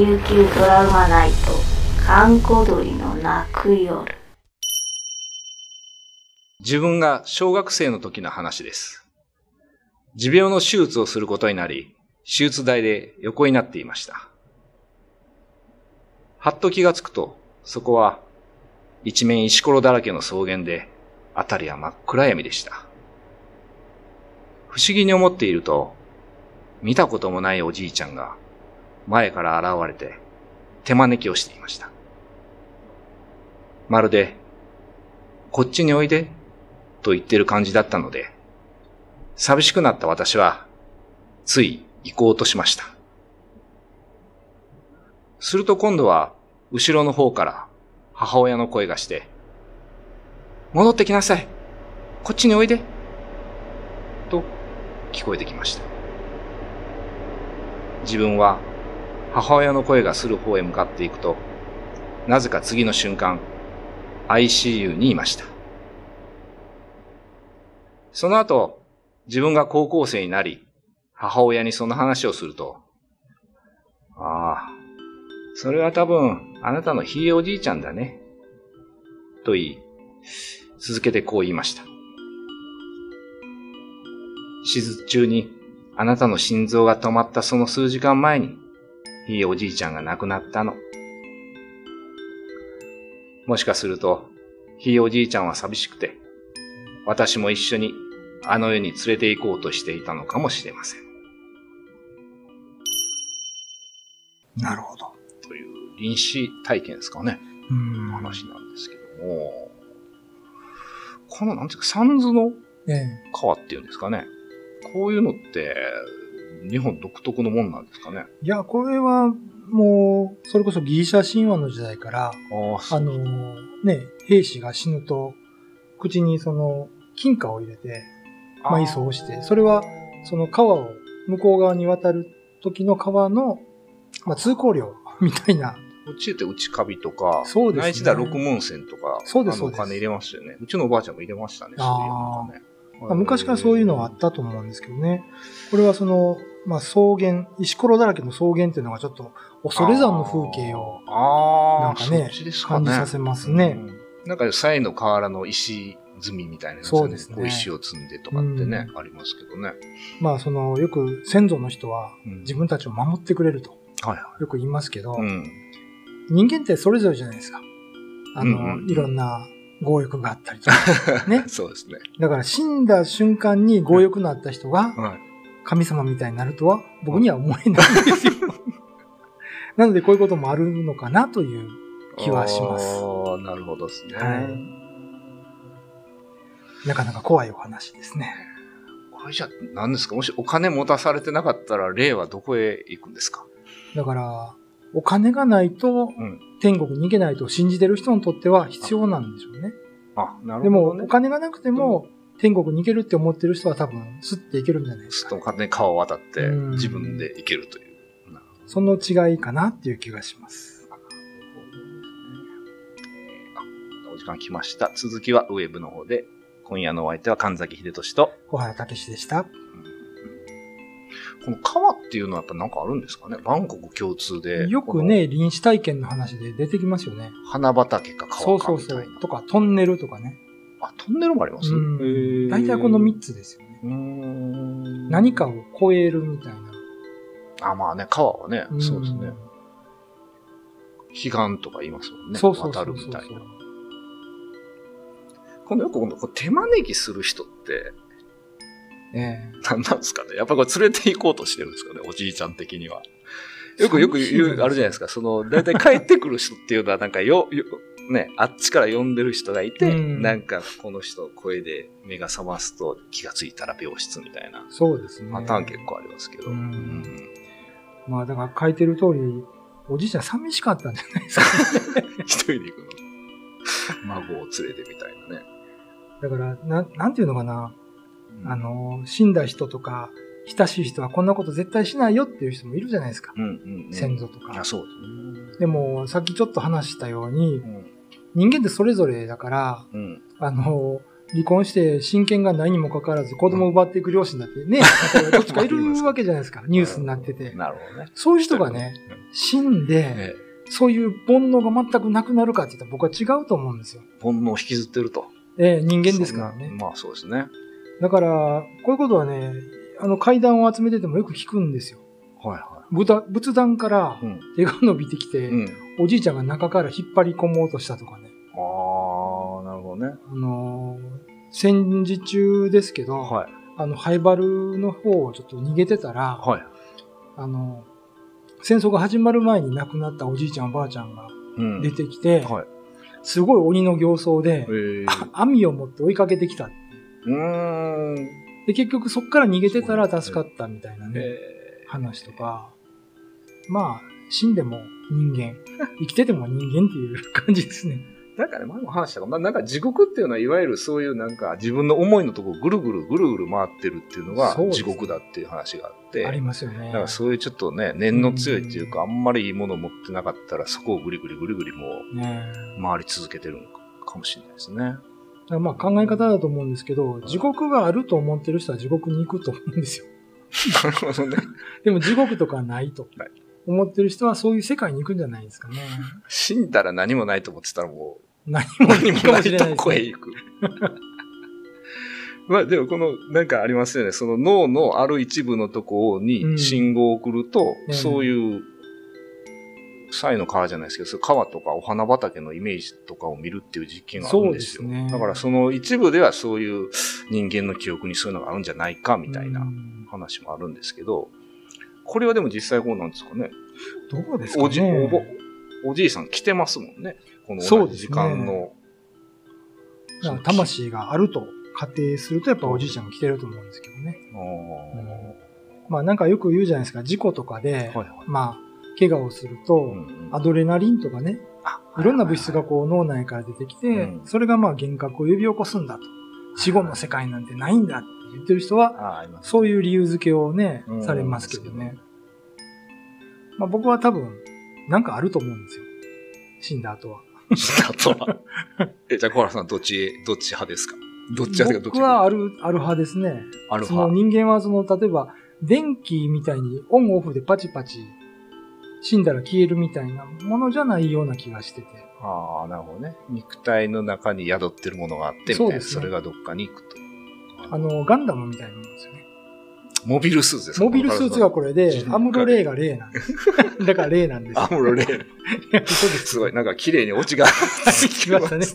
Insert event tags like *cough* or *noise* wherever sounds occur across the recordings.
琉球ドラマナイト閑古鳥の泣く夜自分が小学生の時の話です。持病の手術をすることになり、手術台で横になっていました。はっと気がつくと、そこは一面石ころだらけの草原で、あたりは真っ暗闇でした。不思議に思っていると、見たこともないおじいちゃんが前から現れて手招きをしていました。まるで、こっちにおいでと言ってる感じだったので、寂しくなった私は、つい行こうとしました。すると今度は、後ろの方から母親の声がして、戻ってきなさいこっちにおいでと聞こえてきました。自分は母親の声がする方へ向かっていくと、なぜか次の瞬間、ICU にいました。その後、自分が高校生になり、母親にその話をすると、ああ、それは多分、あなたのひいおじいちゃんだね。と言い、続けてこう言いました。手術中に、あなたの心臓が止まったその数時間前に、ひいおじいちゃんが亡くなったの。もしかすると、ひいおじいちゃんは寂しくて、私も一緒にあの世に連れて行こうとしていたのかもしれません。なるほど。という臨死体験ですかね。うん。話なんですけども、この、なんていうか、三途のええ。川っていうんですかね。こういうのって、日本独特のもんなんですかね。いや、これは、もう、それこそギリシャ神話の時代から、あの、ね、兵士が死ぬと、口にその、金貨を入れて、埋葬をして、それは、その川を向こう側に渡る時の川の、まあ、通行料みたいな。うちって内カビとか、そうですね内地では六門線とか、そうですそうですお金入れましたよね。うちのおばあちゃんも入れましたね、そういうのがね。まあ、昔からそういうのはあったと思うんですけどね。これはその、まあ、草原、石ころだらけの草原っていうのがちょっと、恐山の風景をなんかねね感じさせますね。うんなんか、サイの河原の石積みみたいなやつそうですね石を積んでとかってね、うありますけどね。まあ、その、よく先祖の人はうん自分たちを守ってくれると、よく言いますけど、い。うん。人間ってそれぞれじゃないですか。あの、うんうんいろんな強欲があったりとか。*laughs* ね。そうですね。だから死んだ瞬間に強欲のあった人がはい。神様みたいになるとは僕には思えないんですよ。*laughs* なのでこういうこともあるのかなという気はします。ああ、なるほどですね。はいなかなか怖いお話ですね。これじゃあ何ですか？もしお金持たされてなかったら、霊はどこへ行くんですか？だから、お金がないとうん。天国に行けないと信じてる人にとっては必要なんでしょうね。あ、なるでも、ほど、ね。お金がなくても天国に行けるって思ってる人は多分、スッて行けるんじゃないですか、すっと勝手に川を渡ってうん自分で行けるという。なるほどその違いかなっていう気がします。あお時間来ました。続きはウェブの方で。今夜のお相手は神崎秀俊と、小原武史でした。この川っていうのはやっぱなんかあるんですかね？バンコク共通で。よくね、臨死体験の話で出てきますよね。花畑かそう川かそうそみたいうな。。とか、トンネルとかね。あ、トンネルもあります？大体この3つですよね。何かを超えるみたいな。あ、まあね、川はね、んそうですね。彼岸とか言いますもんね。そうそうそうそう渡るみたいな。このよくこの手招きする人って、ええ何なんですかねやっぱこれ連れて行こうとしてるんですかねおじいちゃん的には。よくよく言う、あるじゃないですか。その、だいたい帰ってくる人っていうのはなんかよ、よ、ね、あっちから呼んでる人がいて、うんなんかこの人の声で目が覚ますと気がついたら病室みたいなそうですね。パターン結構ありますけど。うんうんまあだから書いてる通り、おじいちゃん寂しかったんじゃないですか。*laughs* 一人で行くの。孫を連れてみたいなね。だから、ななんていうのかな。うんあ、の、死んだ人とか、親しい人はこんなこと絶対しないよっていう人もいるじゃないですか。うんうんうん、先祖とかあ、。そうですね。でも、さっきちょっと話したようにう、ん。人間ってそれぞれだから、うん。あの、離婚して親権がないにもかかわらず子供を奪っていく両親だってね、どっちかいるわけじゃないですか。*laughs* ニュースになってて。なるほどね。そういう人がね、死んで、えそういう煩悩が全くなくなるかって言ったら僕は違うと思うんですよ。え煩悩を引きずってると。ええ人間ですからね。まあそうですね。だから、こういうことはね、あの階段を集めててもよく聞くんですよ。はいは仏仏壇からい。うん。手が伸びてきて、うん。おじいちゃんが中から引っ張り込もうとしたとかね。ああ、なるほどね。あのー戦時中ですけど、はい。あの、ハイバルの方をちょっと逃げてたら、はい。あの、戦争が始まる前に亡くなったおじいちゃんおばあちゃんがうん。出てきて、はい。すごい鬼の形相でえ、え *laughs* 網を持って追いかけてきた。うーん。で、結局そっから逃げてたら助かったみたいなね、え話とか、まあ、死んでも人間、*laughs* 生きてても人間っていう感じですね。ーなんかね、前も話したかあなんか地獄っていうのは、いわゆるそういうなんか自分の思いのとこぐるぐるぐるぐる回ってるっていうのが地獄だっていう話があって。ありますよね。だからそういうちょっとね、念の強いっていうか、あんまりいいものを持ってなかったら、そこをぐりぐりぐりぐりもねう回り続けてるのかもしれないですね。まあ考え方だと思うんですけど、地獄があると思ってる人は地獄に行くと思うんですよ。なるほどね。*laughs* でも地獄とかないと思ってる人はそういう世界に行くんじゃないですかね。死んだら何もないと思ってたらも何う、も何もいいかもしれないね。行く。*laughs* まあでもこの、なんかありますよね。その脳のある一部のとこうんに信号を送ると、うんそういう、サイの川じゃないですけど、川とかお花畑のイメージとかを見るっていう実験があるんですよ。すねだからその一部ではそういう人間の記憶にそういうのがあるんじゃないかみたいなうん話もあるんですけど、これはでも実際こうなんですかね？どうですかね？おじ、おぼ、おじいさん来てますもんね。この同じ時間の。だから魂があると仮定するとやっぱおじいちゃんが来てると思うんですけどね。あまあなんかよく言うじゃないですか、事故とかで、ーはいはい。まあ、怪我をすると、アドレナリンとかね、あいろんな物質がこう脳内から出てきて、うんそれがまあ幻覚を呼び起こすんだと。死後の世界なんてないんだって言ってる人は、そういう理由付けをねう、んされますけどね。まあ僕は多分、なんかあると思うんですよ。死んだ後は。あとは。え、じゃあ小原さんどっち、どっち派ですか？どっち派ですかどっち僕はある、ある派ですね。アルフそのァ。人間はその、例えば、電気みたいにオンオフでパチパチ死んだら消えるみたいなものじゃないような気がしてて。ああ、なるほどね。肉体の中に宿ってるものがあって、みたいな。ねそれがどっかに行くと。あの、ガンダムみたいなもんですよね。モビルスーツですか？モビルスーツがこれで人、アムロレイがレイなんです。だからレイなんですよ。アムロレイ。いやそうです。すごい、なんか綺麗にオチがきましたね。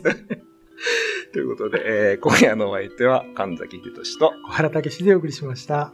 ということで、えー今夜のお相手は神崎秀俊と、小原武史でお送りしました。